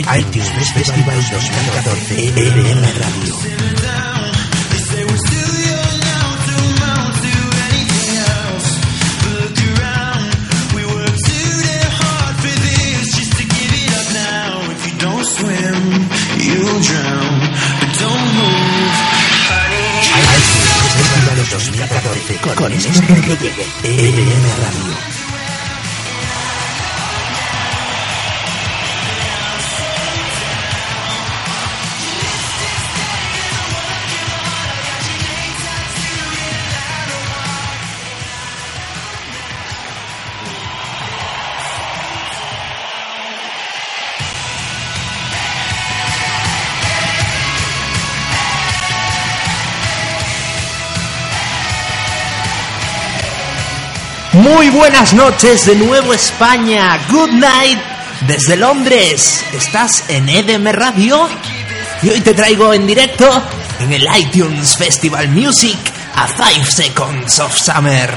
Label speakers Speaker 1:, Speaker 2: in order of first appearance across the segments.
Speaker 1: iTunes Festival 2014 EDM Radio. iTunes Festival 2014 con Néstor Rodríguez EDM Radio.
Speaker 2: Muy buenas noches de nuevo España. Good night desde Londres. Estás en EDM Radio y hoy te traigo en directo en el iTunes Festival Music a 5 Seconds of Summer.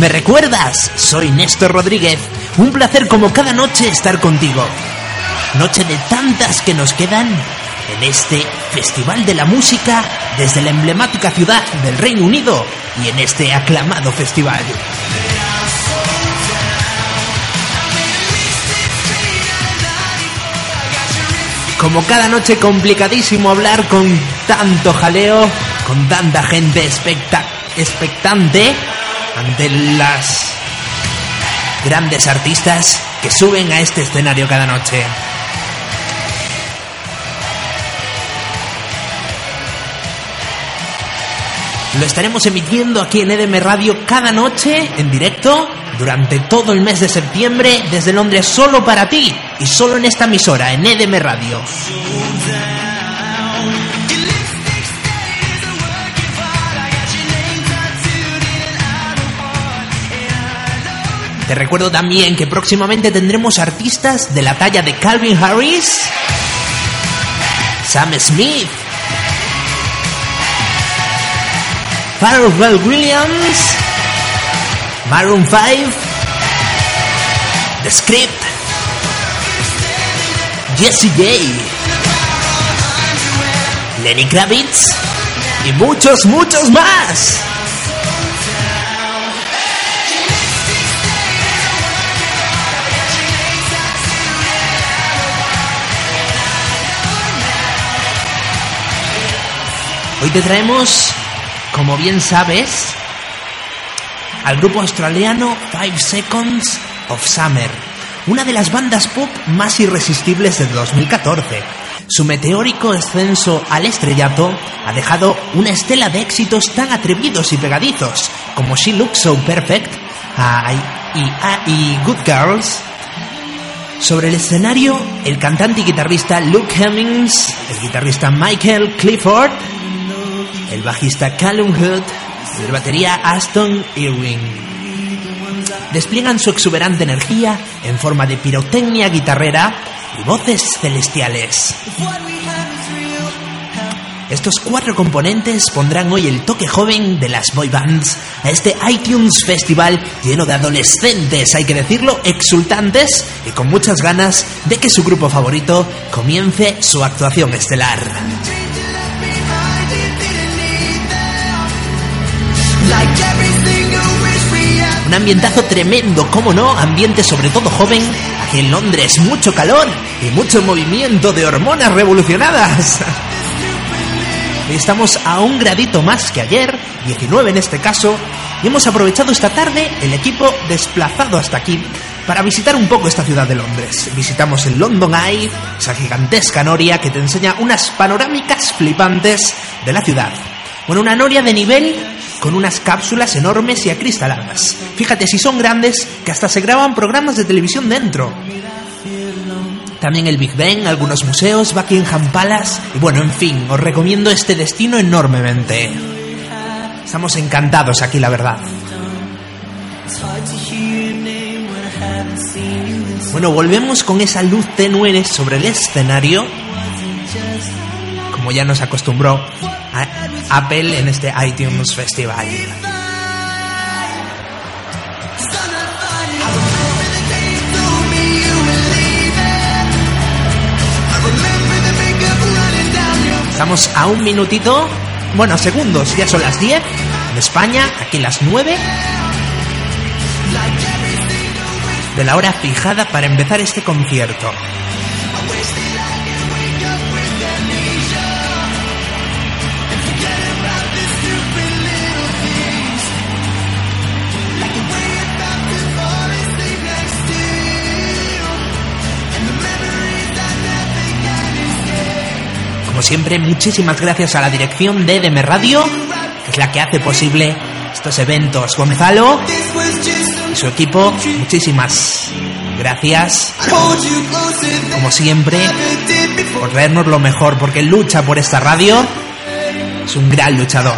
Speaker 2: ¿Me recuerdas? Soy Néstor Rodríguez. Un placer como cada noche estar contigo. Noche de tantas que nos quedan en este Festival de la Música desde la emblemática ciudad del Reino Unido y en este aclamado festival. Como cada noche complicadísimo hablar con tanto jaleo, con tanta gente expecta expectante ante las grandes artistas que suben a este escenario cada noche. Lo estaremos emitiendo aquí en EDM Radio cada noche en directo durante todo el mes de septiembre desde Londres solo para ti y solo en esta emisora en EDM Radio. Te recuerdo también que próximamente tendremos artistas de la talla de Calvin Harris, Sam Smith, Pharrell Williams, Maroon 5, The Script, Jesse J, Lenny Kravitz y muchos, muchos más. Hoy te traemos como bien sabes, al grupo australiano Five Seconds of Summer, una de las bandas pop más irresistibles del 2014. Su meteórico ascenso al estrellato ha dejado una estela de éxitos tan atrevidos y pegadizos como She Looks So Perfect y, y Good Girls. Sobre el escenario, el cantante y guitarrista Luke Hemmings, el guitarrista Michael Clifford el bajista Callum Hood y el batería Aston Irwin. Despliegan su exuberante energía en forma de pirotecnia guitarrera y voces celestiales. Estos cuatro componentes pondrán hoy el toque joven de las boy bands a este iTunes Festival lleno de adolescentes, hay que decirlo, exultantes y con muchas ganas de que su grupo favorito comience su actuación estelar. Un ambientazo tremendo, cómo no, ambiente sobre todo joven, aquí en Londres, mucho calor y mucho movimiento de hormonas revolucionadas. Estamos a un gradito más que ayer, 19 en este caso, y hemos aprovechado esta tarde el equipo desplazado hasta aquí para visitar un poco esta ciudad de Londres. Visitamos el London Eye, esa gigantesca noria que te enseña unas panorámicas flipantes de la ciudad. Bueno, una noria de nivel con unas cápsulas enormes y acristaladas. Fíjate si son grandes que hasta se graban programas de televisión dentro. También el Big Ben, algunos museos, Buckingham Palace y bueno, en fin, os recomiendo este destino enormemente. Estamos encantados aquí, la verdad. Bueno, volvemos con esa luz tenue sobre el escenario, como ya nos acostumbró Apple en este iTunes Festival. Estamos a un minutito, bueno, segundos, ya son las 10 en España, aquí las 9 de la hora fijada para empezar este concierto. Como siempre, muchísimas gracias a la dirección de EDM Radio, que es la que hace posible estos eventos. Gonzalo y su equipo, muchísimas gracias. Como siempre, por traernos lo mejor, porque lucha por esta radio. Es un gran luchador.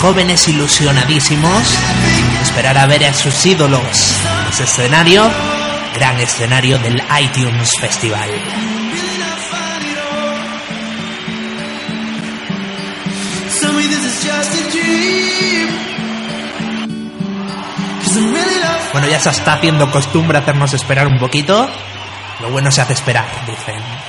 Speaker 2: Jóvenes ilusionadísimos esperar a ver a sus ídolos ese escenario, gran escenario del iTunes Festival. Bueno, ya se está haciendo costumbre hacernos esperar un poquito. Lo bueno se hace esperar, dicen.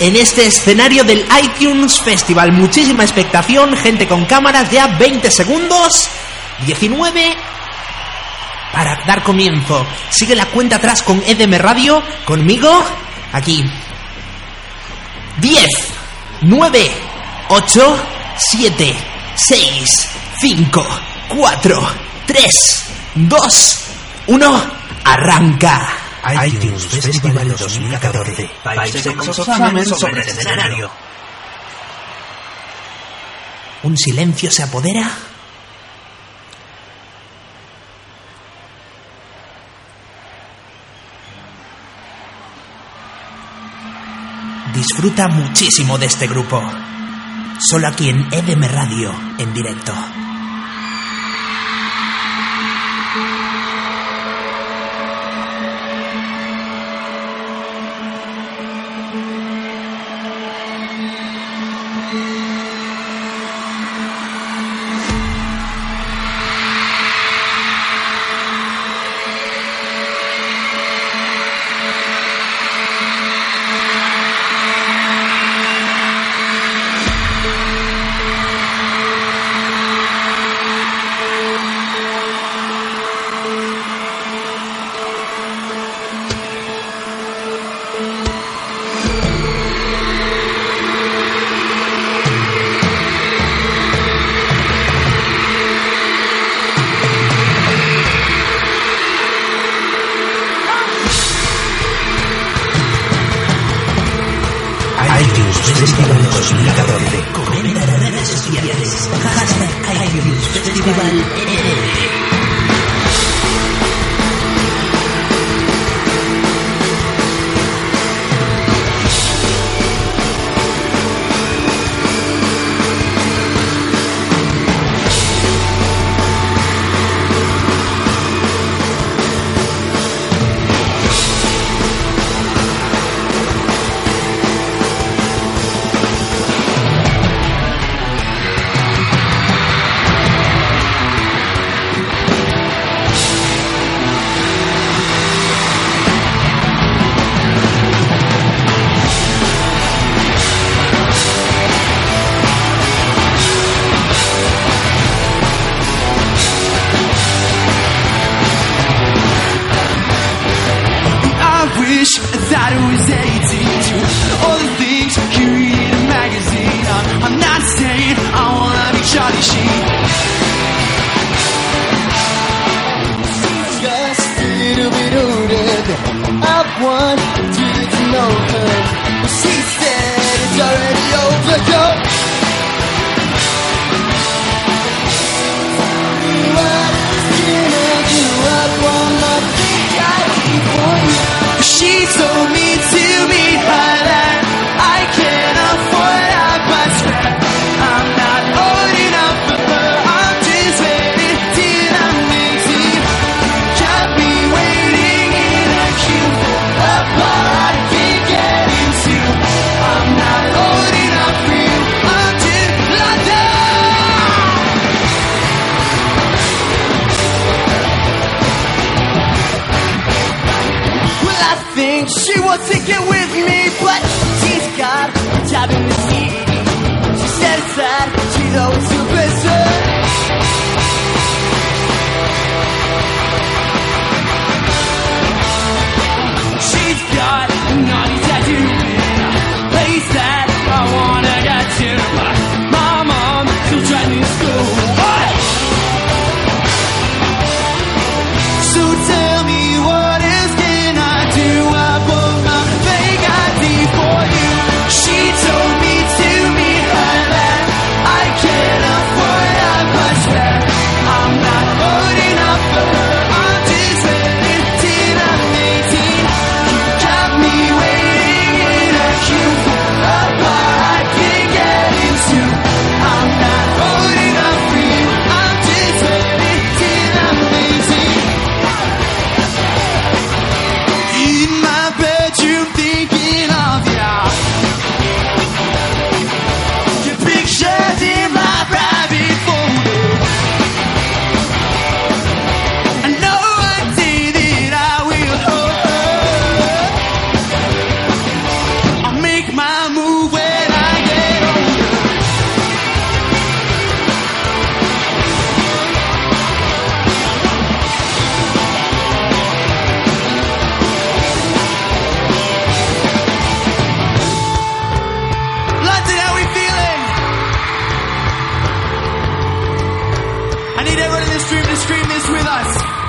Speaker 2: En este escenario del iTunes Festival. Muchísima expectación, gente con cámaras, ya 20 segundos, 19 para dar comienzo. Sigue la cuenta atrás con EDM Radio, conmigo, aquí. 10, 9, 8, 7, 6, 5, 4, 3, 2, 1, arranca
Speaker 3: iTunes Festival 2014. Five Seconds of Summer sobre el escenario.
Speaker 2: Un silencio se apodera. Disfruta muchísimo de este grupo. Solo aquí en EDM Radio, en directo.
Speaker 1: Over. Yo. Scream this with us.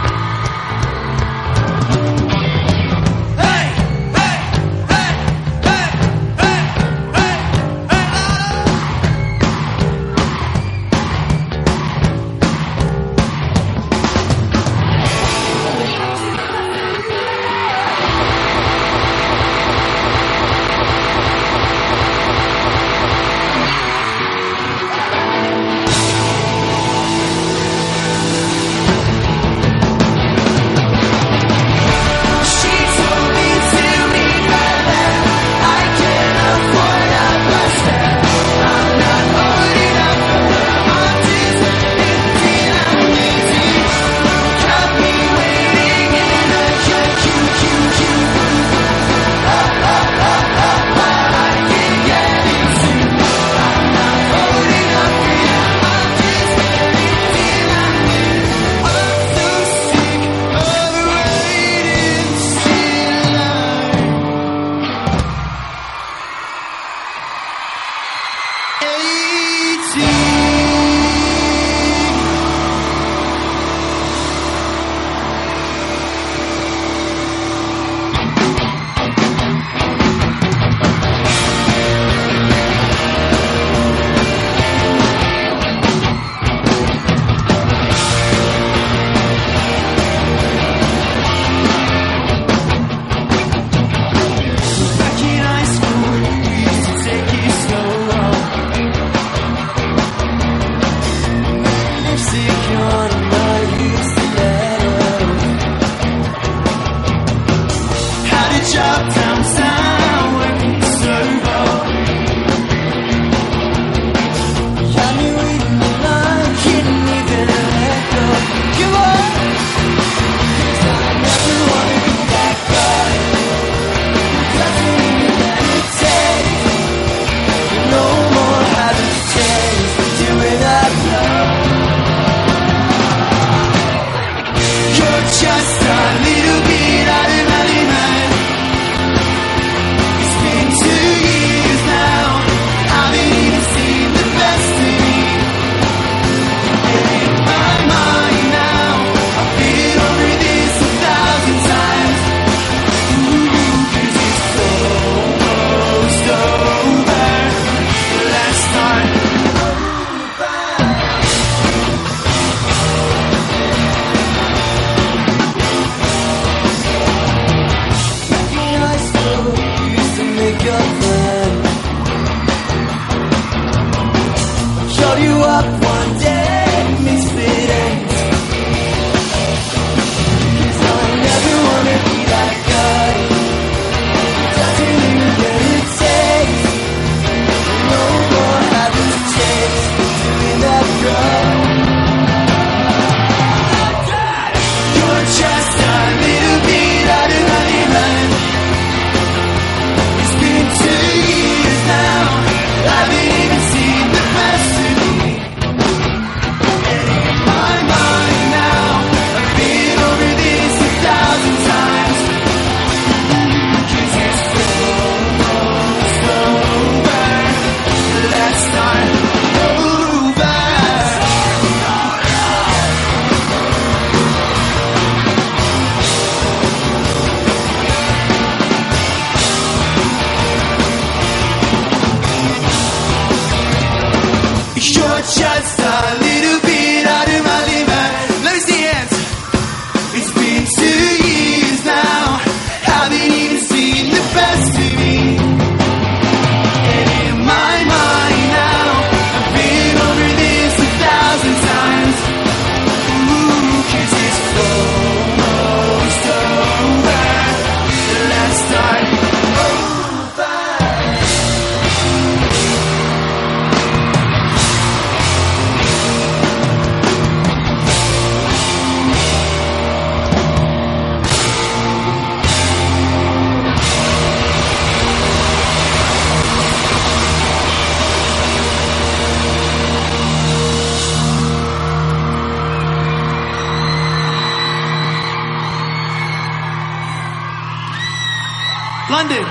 Speaker 1: London.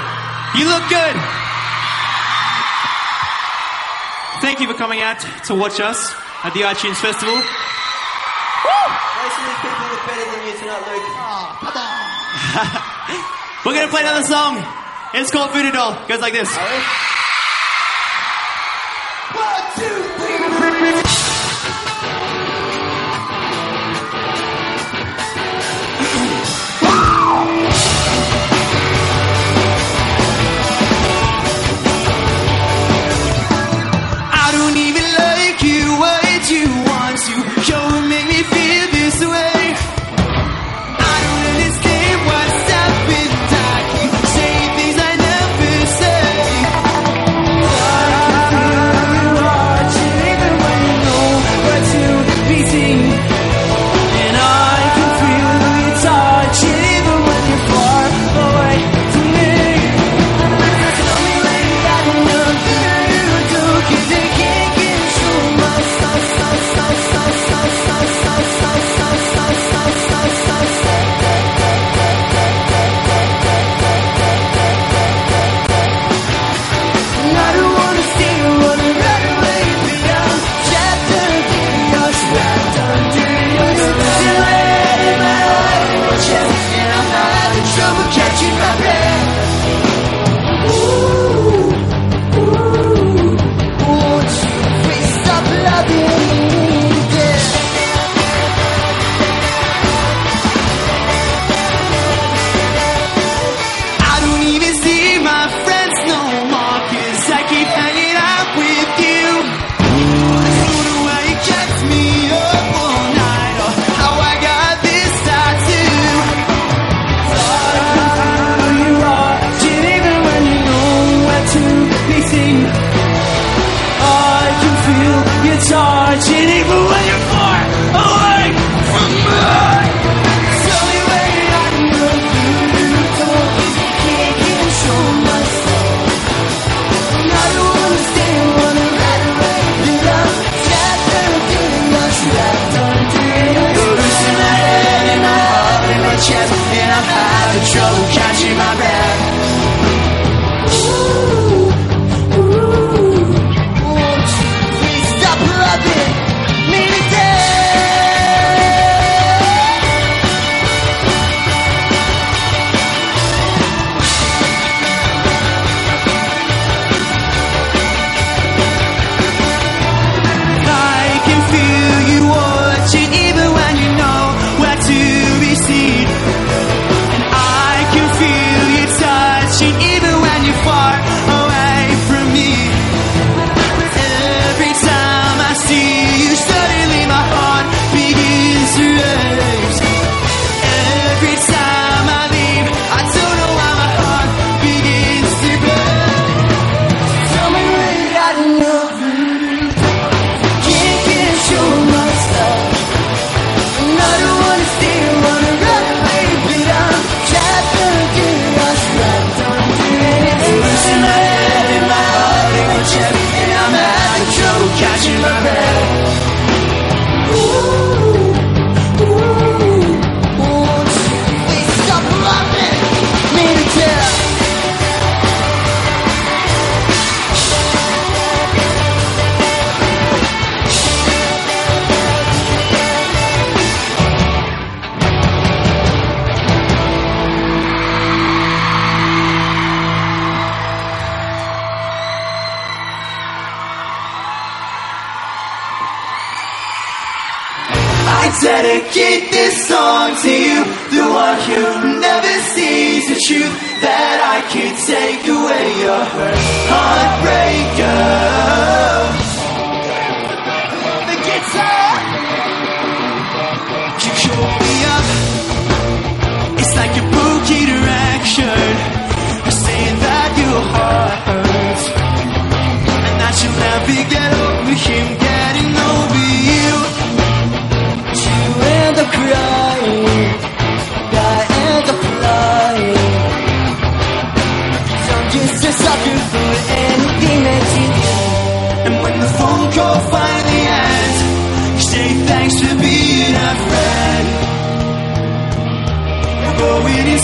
Speaker 1: You look good. Thank you for coming out to watch us at the iTunes Festival.
Speaker 4: Most of these people look better than you tonight, Luke.
Speaker 1: We're going to play another song. It's called Voodoo Doll. It goes like this.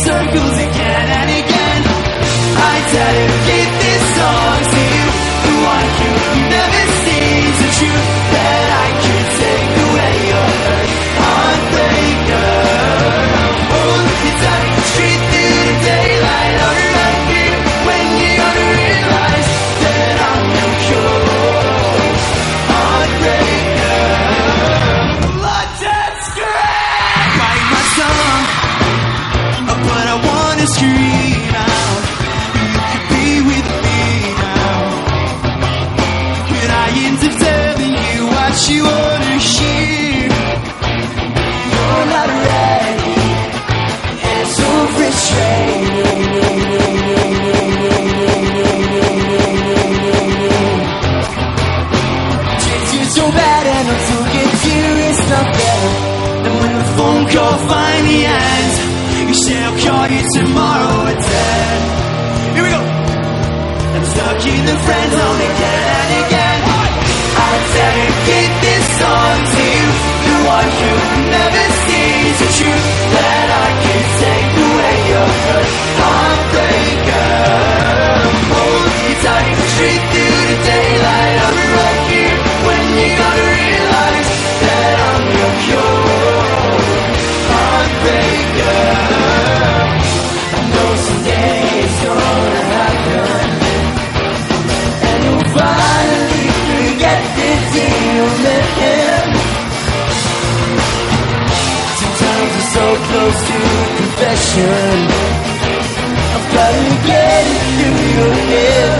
Speaker 1: Circles again and again. I dedicate this song to you, the one who never sees the truth tomorrow at 10. Here we go. I'm stuck in the friend zone again and again. I dedicate this song to you, the one who confession. I've gotta get it through your head.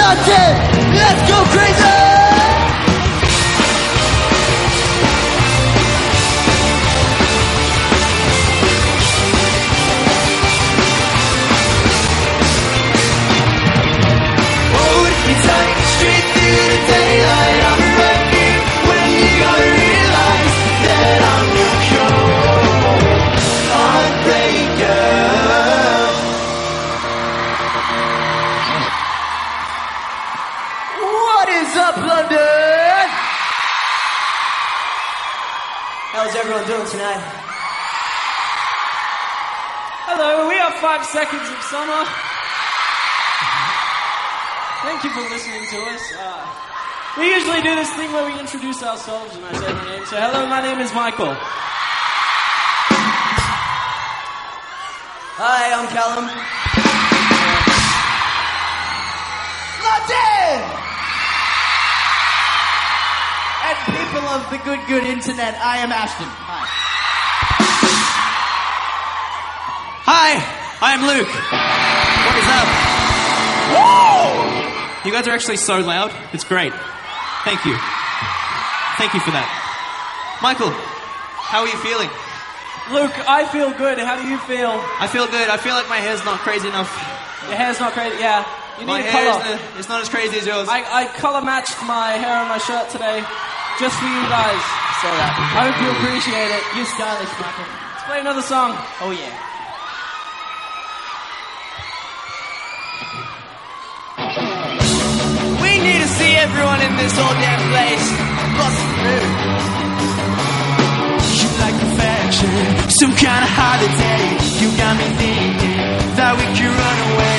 Speaker 1: London, let's
Speaker 5: we usually do this thing where we introduce ourselves and I say my name. So, hello, my name is Michael.
Speaker 1: Hi, I'm Calum. London! And people of the good, good internet, I am Ashton. Hi.
Speaker 5: Hi, I'm Luke. What is up? Woo! You guys are actually so loud. It's great. Thank you. Thank you for that. Michael, how are you feeling?
Speaker 6: Luke, I feel good. How do you feel?
Speaker 5: I feel good. I feel like my hair's not crazy enough.
Speaker 6: Your hair's not crazy. Yeah, you
Speaker 5: My
Speaker 6: need
Speaker 5: hair
Speaker 6: color.
Speaker 5: is it's not as crazy as yours.
Speaker 6: I, I color matched my hair on my shirt today, just for you guys.
Speaker 1: So that.
Speaker 6: I hope you appreciate it.
Speaker 1: You're stylish, Michael.
Speaker 6: Let's play another song.
Speaker 1: Oh yeah. Everyone in this whole damn place. Bust through. You like perfection, some kind of holiday. You got me thinking that we could run away.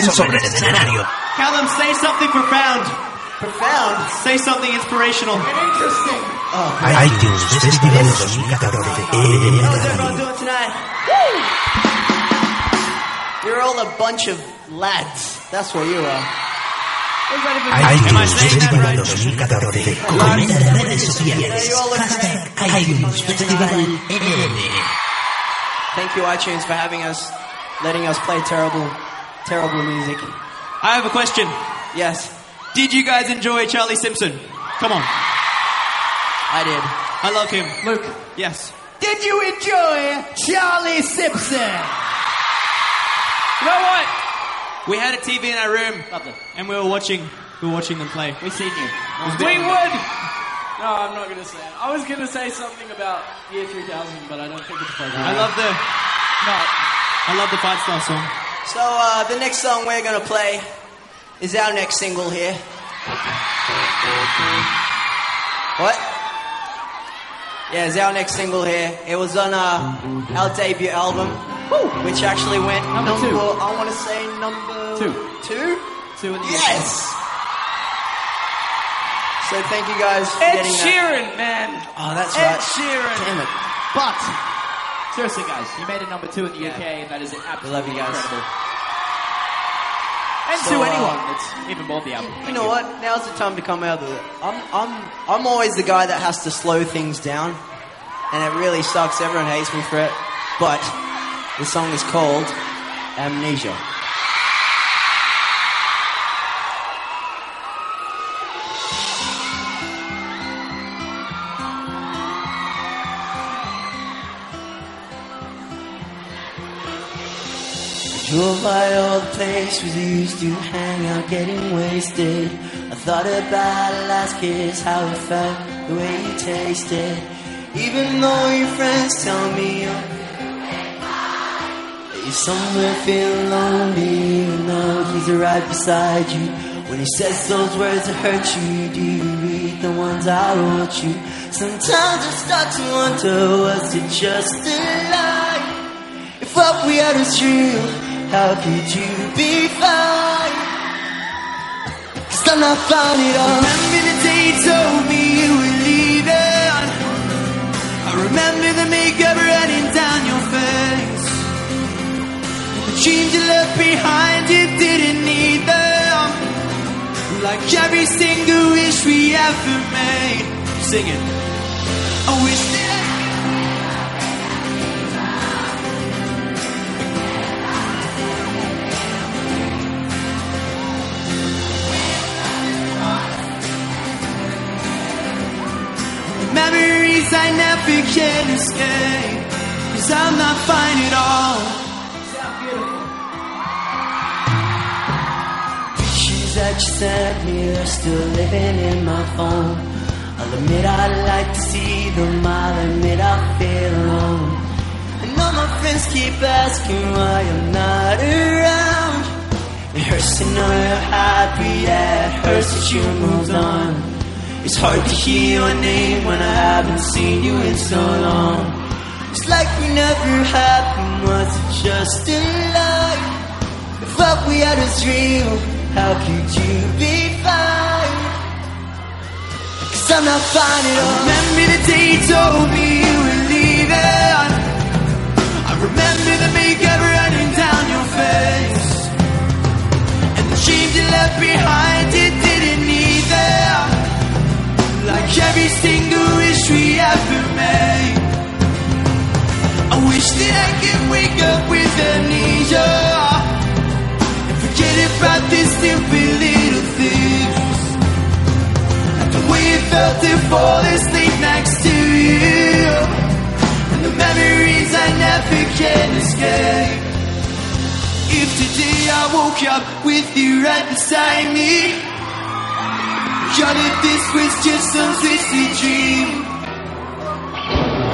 Speaker 3: Seconds of sobre el escenario.
Speaker 5: Calum, say something profound.
Speaker 4: Profound.
Speaker 5: Say something inspirational.
Speaker 4: Interesting.
Speaker 3: iTunes Festival 2014. en
Speaker 4: How's everyone doing tonight? You're all a bunch of lads. That's what you are.
Speaker 3: iTunes Festival 2014.
Speaker 2: Comenta en las redes sociales. Hashtag iTunes Festival NN.
Speaker 4: Thank you, iTunes, for having us, letting us play terrible, terrible music.
Speaker 5: I have a question.
Speaker 4: Yes,
Speaker 5: Did you guys enjoy Charlie Simpson? Come on.
Speaker 4: I did.
Speaker 5: I love him. Luke. Yes.
Speaker 1: Did you enjoy Charlie Simpson?
Speaker 5: You know what? We had a TV in our room, and we were watching. We were watching them play.
Speaker 6: We seen you.
Speaker 5: We
Speaker 6: We would. No, I'm not gonna say it. I was gonna say something about year 3000, but I don't think it's appropriate.
Speaker 5: I love the.
Speaker 6: No.
Speaker 5: I love the Fightstar song.
Speaker 4: So uh, the next song we're gonna play is our next single here. What? Yeah, it's our next single here. It was on uh, our debut album, which actually went
Speaker 6: Number two.
Speaker 4: I want to say number
Speaker 6: Two.
Speaker 4: Two.
Speaker 6: Two in the
Speaker 4: Yes. So thank you guys for
Speaker 6: Ed
Speaker 4: getting that.
Speaker 6: Sheeran, man.
Speaker 4: Oh, that's
Speaker 6: Ed
Speaker 4: right.
Speaker 6: Sheeran.
Speaker 4: Damn it.
Speaker 6: But seriously, guys, you made it number two in the UK, and that is absolutely
Speaker 4: love you guys.
Speaker 6: incredible. And
Speaker 4: So,
Speaker 6: to
Speaker 4: uh,
Speaker 6: anyone that's even bought the album.
Speaker 4: You know what? Now's the time to come out with it. I'm, I'm, I'm always the guy that has to slow things down, and it really sucks. Everyone hates me for it, but the song is called Amnesia. Drove by all the places we used to hang out, getting wasted. I thought about last kiss, how it felt, the way you tasted. Even though your friends tell me you're you're somewhere feeling lonely, even though he's right beside you. When he says those words that hurt you, do you read the ones I wrote you? Sometimes I start to wonder, was it just a lie? If what we had was real, how could you be fine? Cause I'm not fine at all. Remember the day you told me you were leaving. I remember the makeup running down your face. The dreams you left behind, you didn't need them. Like every single wish we ever made. Sing it. I wish Memories I never can escape. Cause I'm not fine at all. Pictures that you sent me are still living in my phone. I'll admit I'd like to see them, I'll admit I feel alone. And all my friends keep asking why I'm not around. It hurts to know you're happy, yeah, it hurts that you moved on. It's hard to hear your name when I haven't seen you in so long. It's like we never happened, was it just a lie? If what we had was real, how could you be fine? Cause I'm not fine at all. I Remember the day you told me you were leaving. I remember the makeup running down your face. And the dreams you left behind, every single wish we ever made. I wish that I could wake up with amnesia and forget about these stupid little things. The way it felt to fall asleep next to you, and the memories I never can escape. If today I woke up with you right beside me. Johnny, this was just some twisted dream.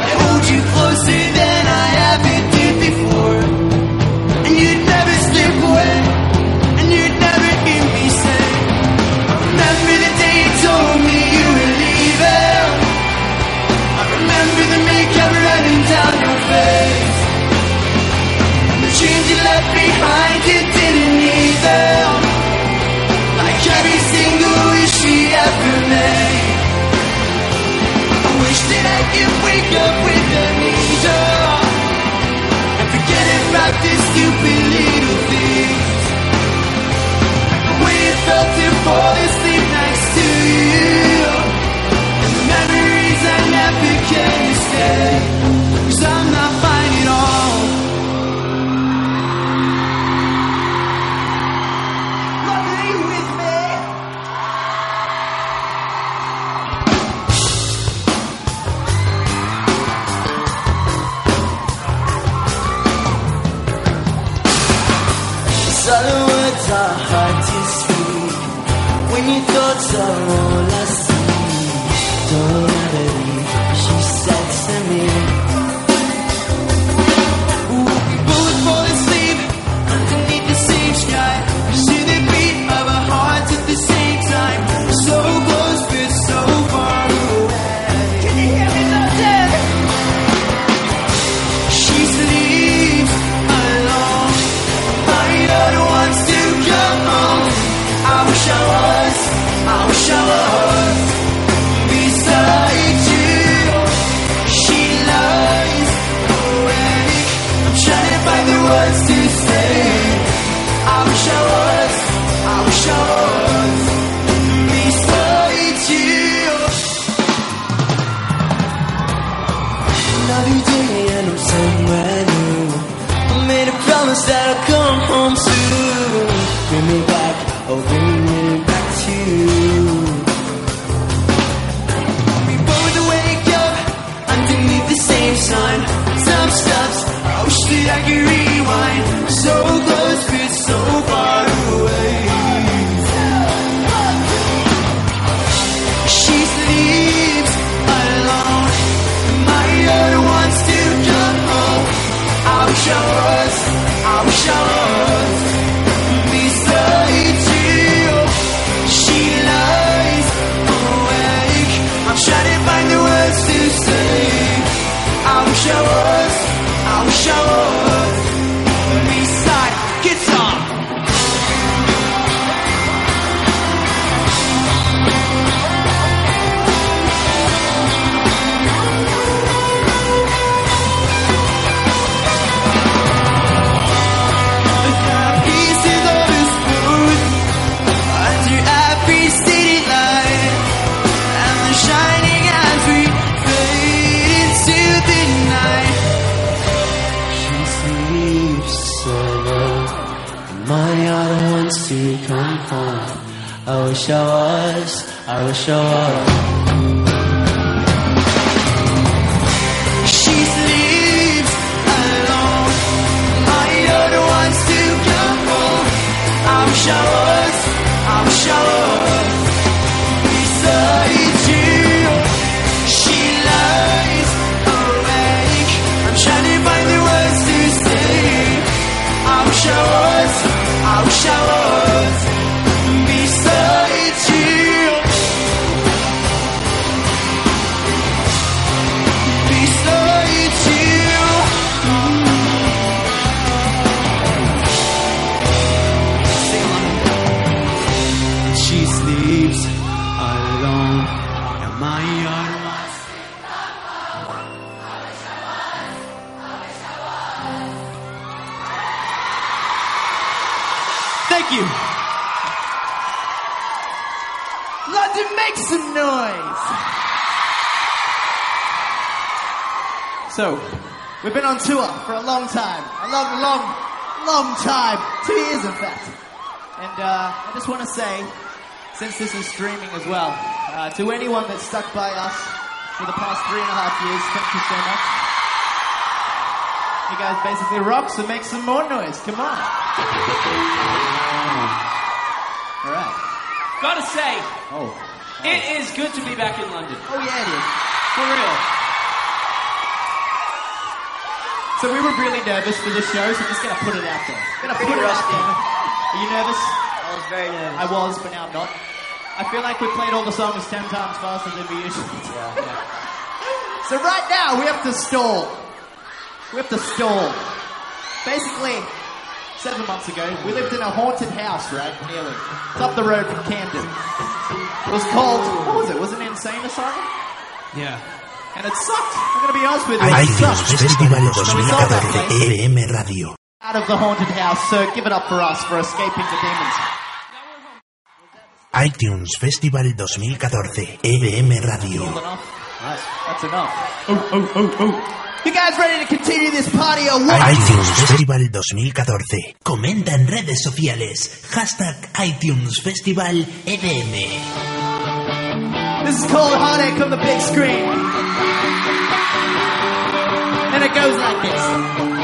Speaker 4: I hold you closer than I ever did before. And you'd never slip away. And you'd never hear me say. I remember the day you told me you were leaving. I remember the makeup running down your face. The
Speaker 1: dreams you left behind, you didn't either. Wake up with olas. Wish I was beside you. She lies awake. I'm trying to find the words to say. I wish I was, So, we've been on tour for a long time. A long, long, long time. Two years, in fact. And uh, I just want to say, since this is streaming as well, uh, to anyone that stuck by us for the past three and a half years, thank you so much. You guys basically rock, so make some more noise. Come on. All right.
Speaker 6: Gotta say,
Speaker 1: Oh.
Speaker 6: it is good to be back in London.
Speaker 1: Oh yeah, it is.
Speaker 6: For real.
Speaker 1: So we were really nervous for this show, so I'm just gonna put it out there. Gonna put
Speaker 4: Pretty
Speaker 1: it out there. Are you nervous?
Speaker 4: I was very nervous.
Speaker 1: I was, but now I'm not. I feel like we played all the songs ten times faster than we usually do. Yeah. So right now we have to stall. We have to stall. Basically, seven months ago, we lived in a haunted house, right? Nearly. It's up the road from Camden. It was called, what was it? Was it an insane asylum?
Speaker 2: Yeah.
Speaker 1: Ay
Speaker 5: Dios,
Speaker 1: Festival 2014, EBM Radio. iTunes Festival 2014, EBM Radio. iTunes Festival 2014. Comenta en redes sociales. Hashtag iTunes Festival EBM.
Speaker 5: This is called Heartache on the Big Screen. And it goes like this.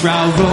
Speaker 1: proud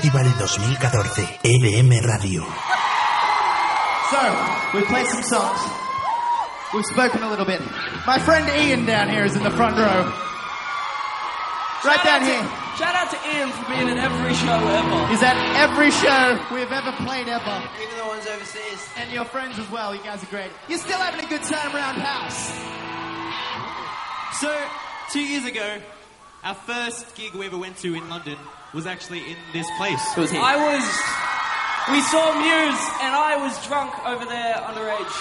Speaker 1: Festival 2014, LM Radio.
Speaker 5: So, we played some songs. We've spoken a little bit. My friend Ian down here is in the front row. Right
Speaker 6: shout
Speaker 5: down
Speaker 6: to,
Speaker 5: here.
Speaker 6: Shout out to Ian for being in every show ever.
Speaker 5: He's at every show we've ever played ever.
Speaker 4: Even the ones overseas.
Speaker 5: And your friends as well. You guys are great. You're still having a good time around house.
Speaker 7: So, two years ago, our first gig we ever went to in London was actually in this place.
Speaker 6: I was. We saw Muse, and I was drunk over there, underage.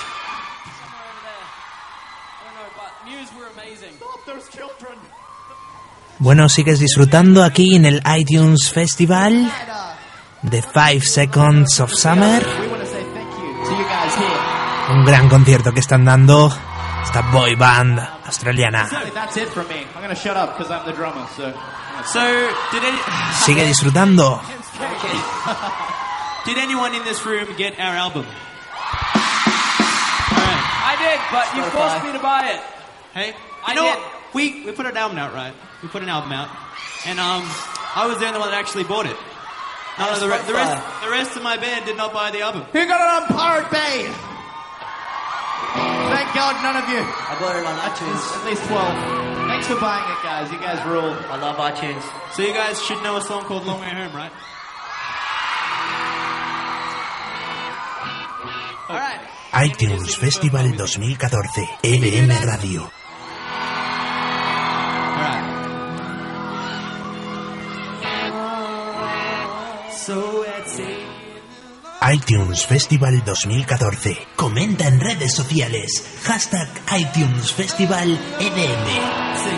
Speaker 6: I don't know, but
Speaker 5: Muse were amazing.
Speaker 7: Stop.
Speaker 1: Bueno, sigues disfrutando aquí en el iTunes Festival de Five Seconds of Summer. Un gran concierto que están dando esta boy band australiana.
Speaker 5: That's it from me. I'm going to shut up because I'm the drummer. So.
Speaker 7: So, did any,
Speaker 1: Sigue disfrutando.
Speaker 7: did anyone in this room get our album?
Speaker 5: I did, but you forced me to buy it.
Speaker 7: Hey,
Speaker 5: I
Speaker 7: know
Speaker 5: did.
Speaker 7: what? We we put an album out, right? We put an album out, and um, I was the only one that actually bought it. None of the, re- the rest the rest of my band did not buy the album.
Speaker 5: Who got it on Pirate Bay? Thank God none of you.
Speaker 4: I bought it on iTunes.
Speaker 5: At least 12. Thanks for buying it, guys. You guys rule.
Speaker 4: I love iTunes.
Speaker 7: So you guys should know a song called "Long Way Home," right?
Speaker 5: All right.
Speaker 1: iTunes Festival 2014. EBM Radio.
Speaker 7: Alright.
Speaker 4: So it's
Speaker 1: iTunes Festival 2014. Comenta en redes sociales. Hashtag iTunes Festival EDM.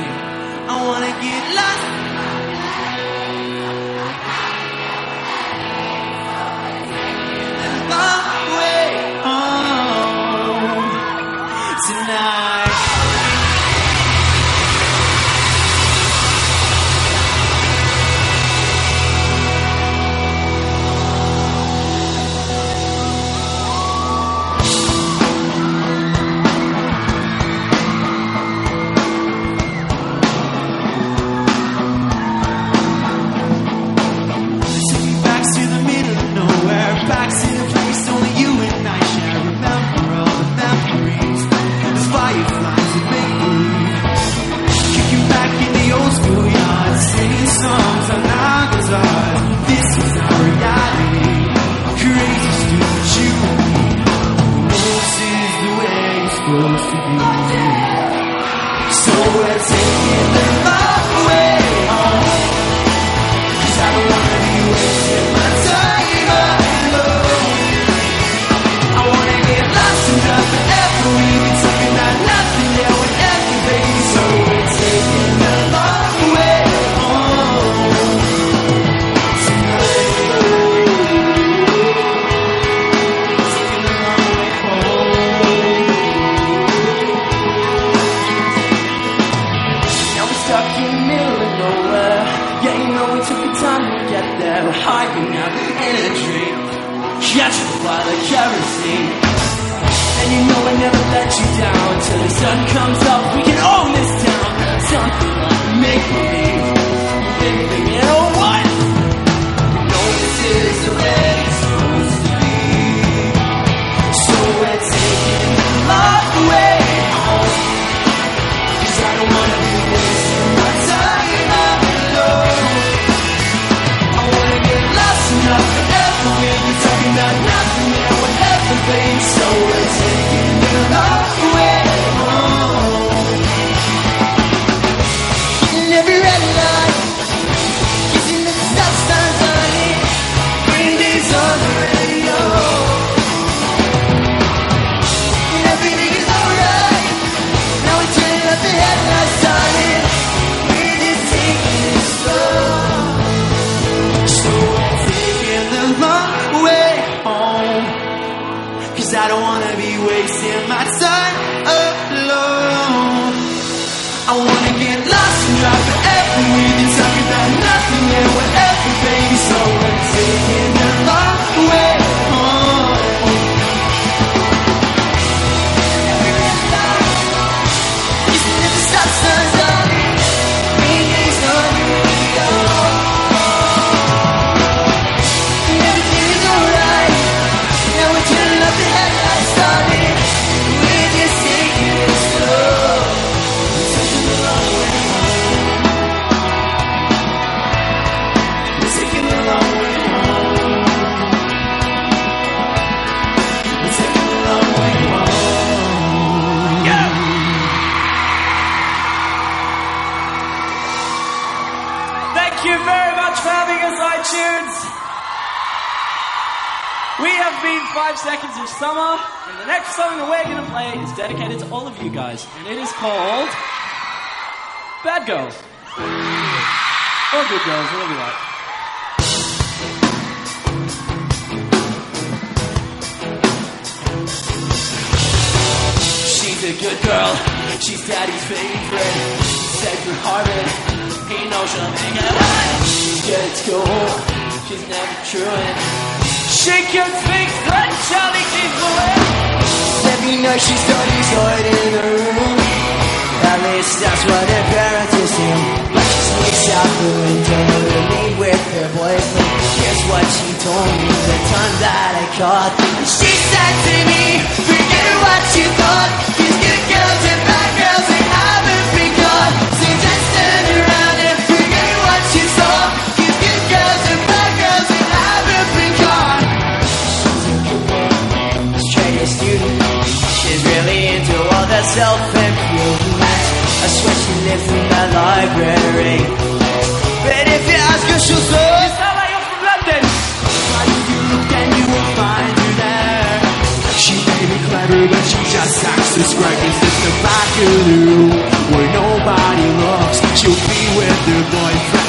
Speaker 4: Thank you very much for having us, iTunes. We have been
Speaker 6: five seconds of summer, and the next song that we're going to play is dedicated to all of you guys, and it is called Bad Girls. Or Good Girls, whatever you like.
Speaker 4: She's a good girl, she's daddy's favorite. He said Harvard. He knows she'll make it right. She's good at. She's never truant. She can speak French. Charlie keeps away. Every night she studies hard in her room. At least that's what her parents assume. But she sneaks out the window to meet with her boyfriend. Here's what she told me the time that I caught. She said to me, forget what you thought. These good girls that self-improvement. I swear she lives in the library. But if you ask her, she'll say,
Speaker 6: You sound like you're from London!
Speaker 4: You will find her there? She may be clever, but she just acts as just a backaroo. Where nobody looks, she'll be with her boyfriend.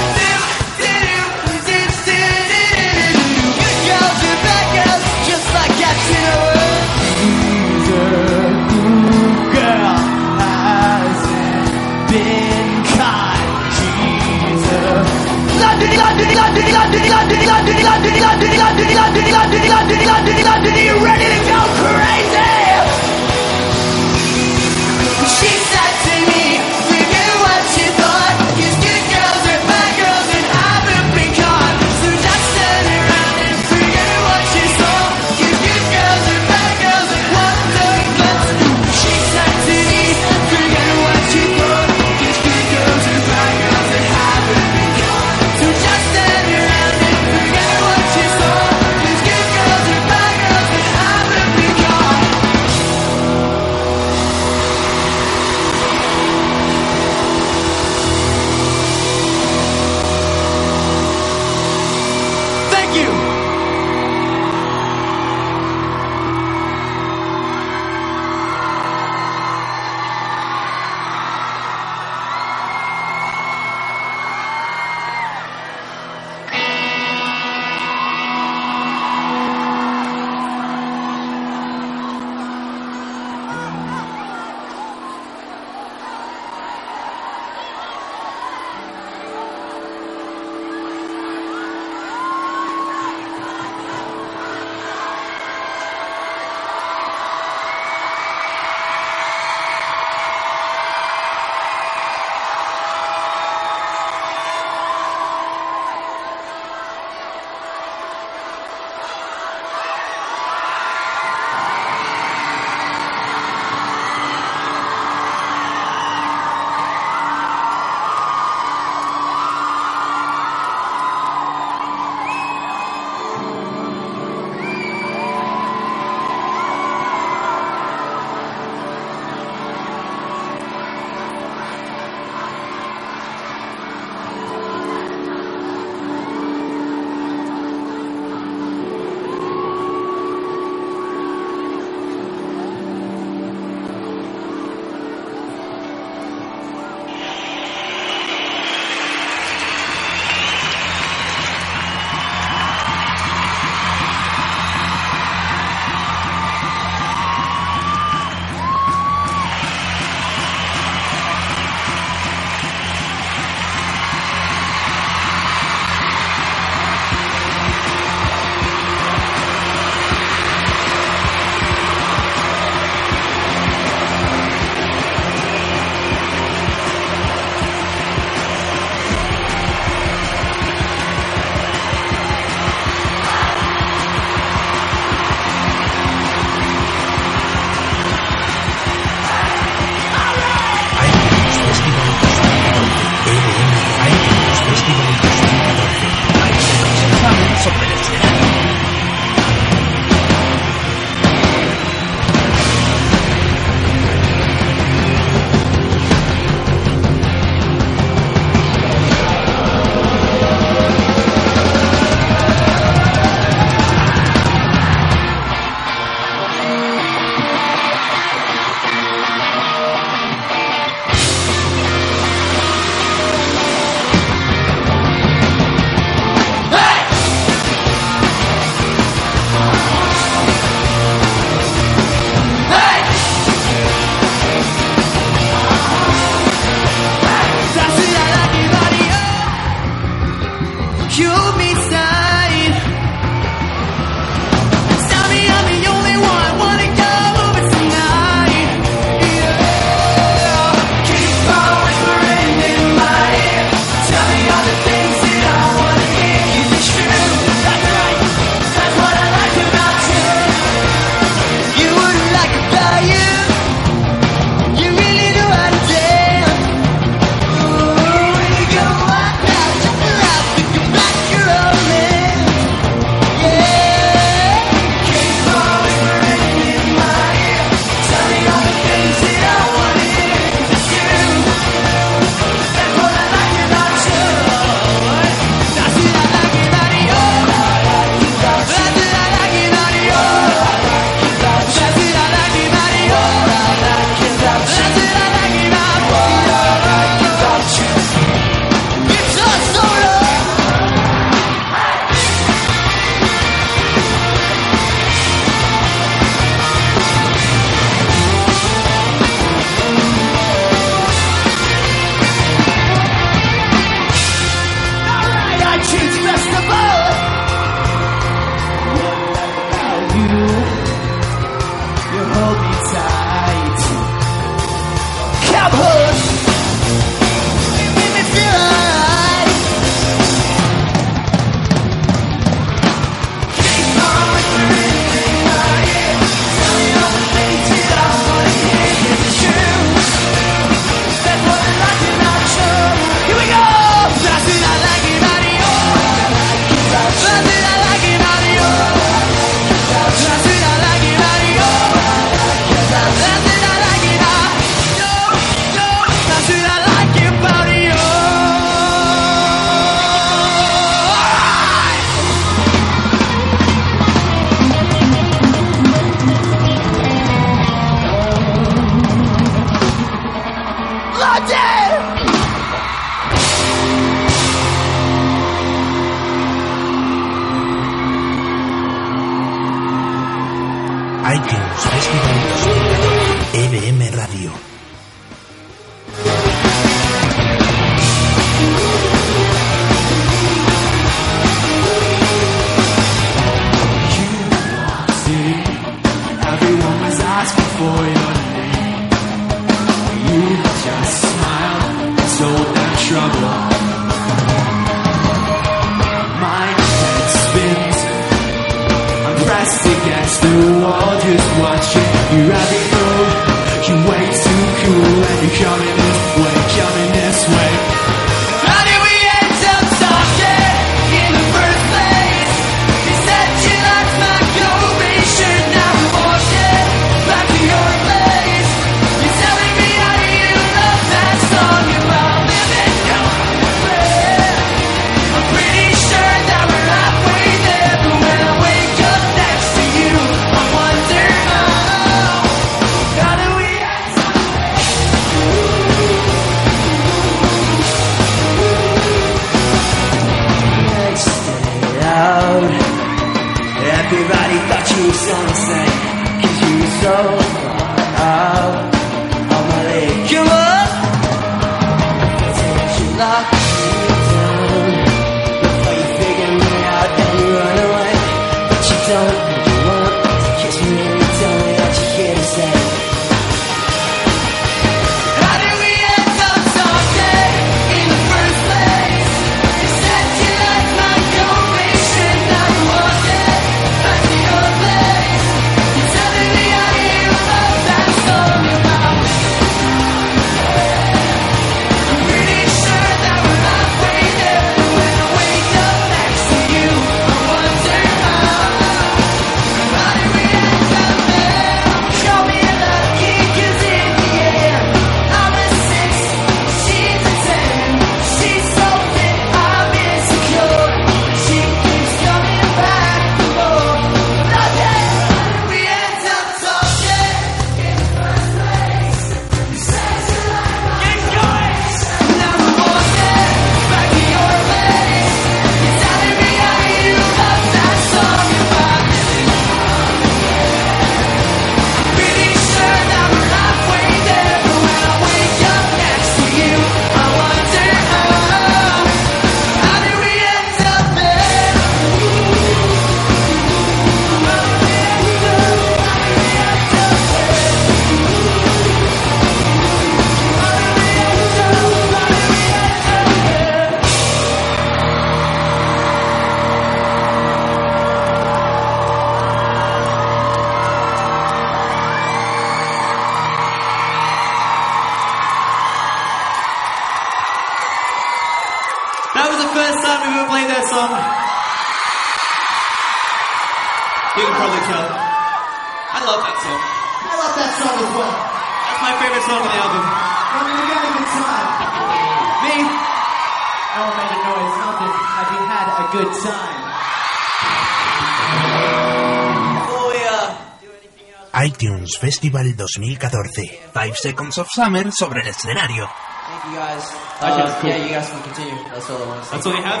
Speaker 1: iTunes Festival
Speaker 2: 2014.
Speaker 1: Five Seconds of Summer sobre el escenario.
Speaker 4: Thank you guys.
Speaker 5: Ah,
Speaker 4: uh, okay,
Speaker 5: cool.
Speaker 4: Yeah, you guys can continue. That's all I want to say.
Speaker 7: That's all you have?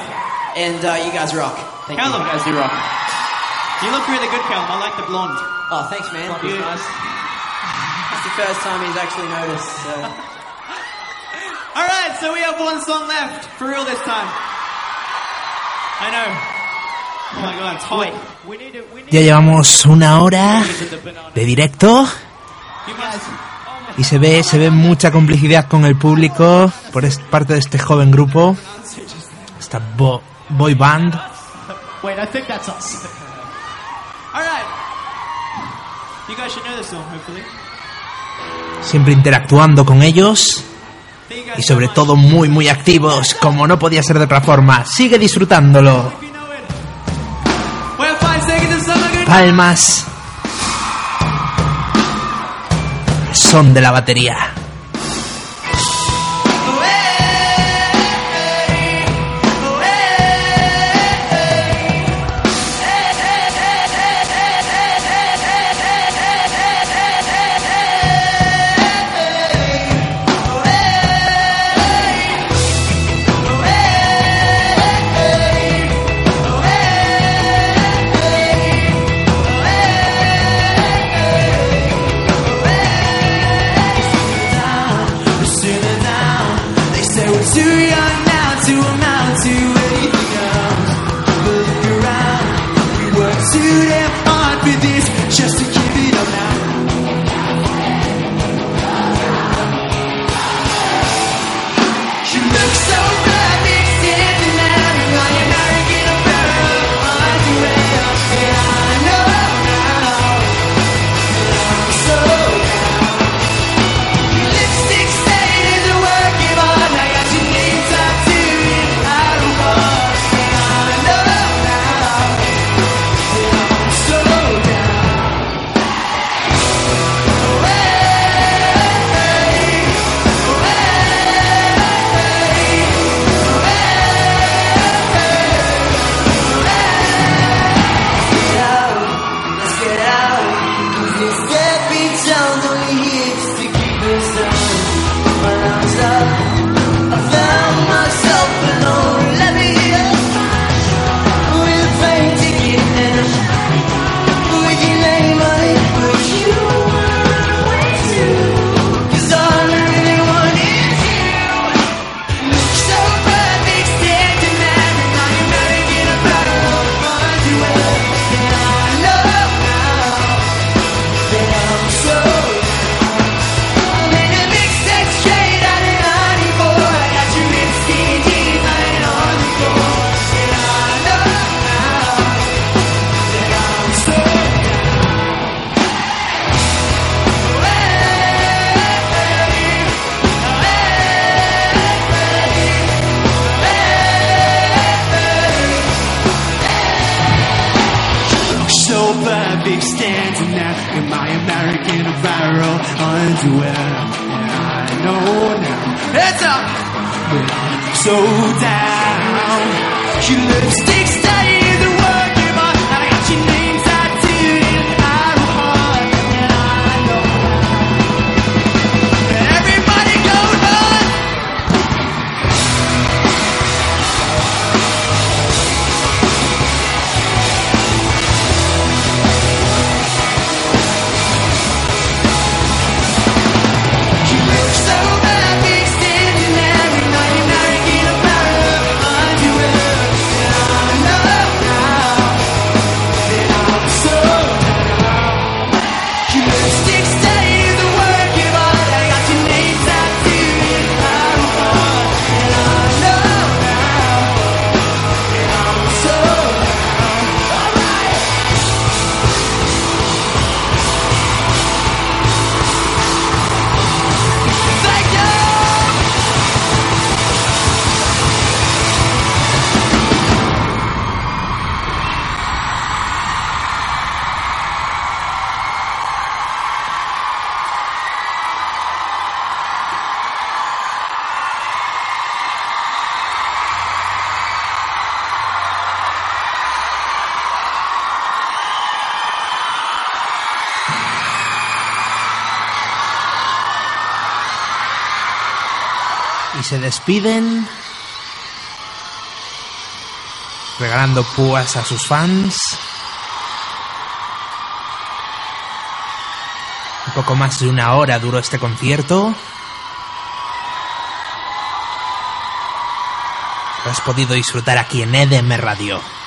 Speaker 4: And uh, you guys rock. Thank
Speaker 7: Calum.
Speaker 4: you.
Speaker 5: guys rock.
Speaker 7: You look really good, Calum. I like the blonde.
Speaker 4: Oh, thanks, man.
Speaker 7: Blonde nice.
Speaker 4: It's the first time he's actually noticed, so.
Speaker 7: all right, so we have one song left. For real this time. I know.
Speaker 1: Ya llevamos una hora de directo y se ve, se ve mucha complicidad con el público por parte de este joven grupo, esta boy band. Siempre interactuando con ellos y sobre todo muy muy activos, como no podía ser de otra forma. Sigue disfrutándolo palmas son de la batería.
Speaker 2: Y se despiden regalando púas a sus fans. Un poco más de una hora duró este concierto. Has podido disfrutar aquí en EDM Radio.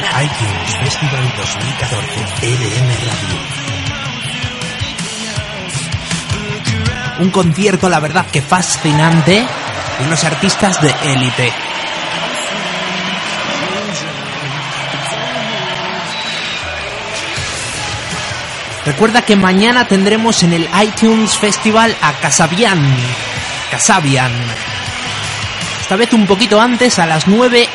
Speaker 3: iTunes Festival 2014. EDM Radio.
Speaker 2: Un concierto, la verdad, que fascinante de unos artistas de élite. Recuerda que mañana tendremos en el iTunes Festival a Casabian. Casabian. Esta vez un poquito antes, a las 9.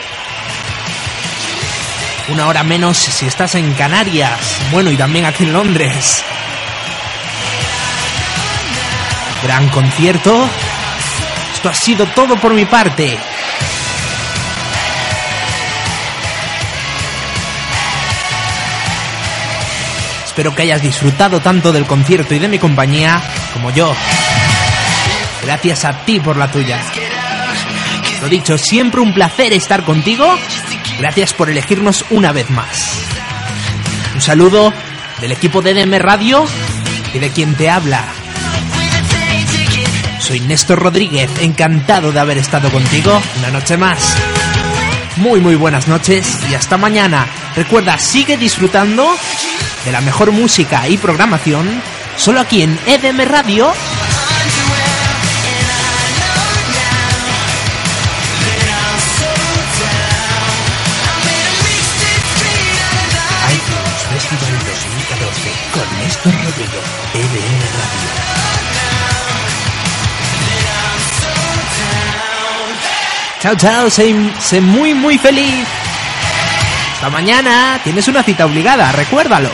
Speaker 2: Una hora menos si estás en Canarias. Bueno, y también aquí en Londres. Gran concierto. Esto ha sido todo por mi parte. Espero que hayas disfrutado tanto del concierto y de mi compañía como yo. Gracias a ti por la tuya. Lo dicho, siempre un placer estar contigo. Gracias por elegirnos una vez más. Un saludo del equipo de DM Radio y de quien te habla. Soy Néstor Rodríguez, encantado de haber estado contigo una noche más. Muy muy buenas noches y hasta mañana. Recuerda, sigue disfrutando de la mejor música y programación solo aquí en EDM Radio Chao, chao, sé, sé muy, muy feliz. Hasta mañana. Tienes una cita obligada, recuérdalo.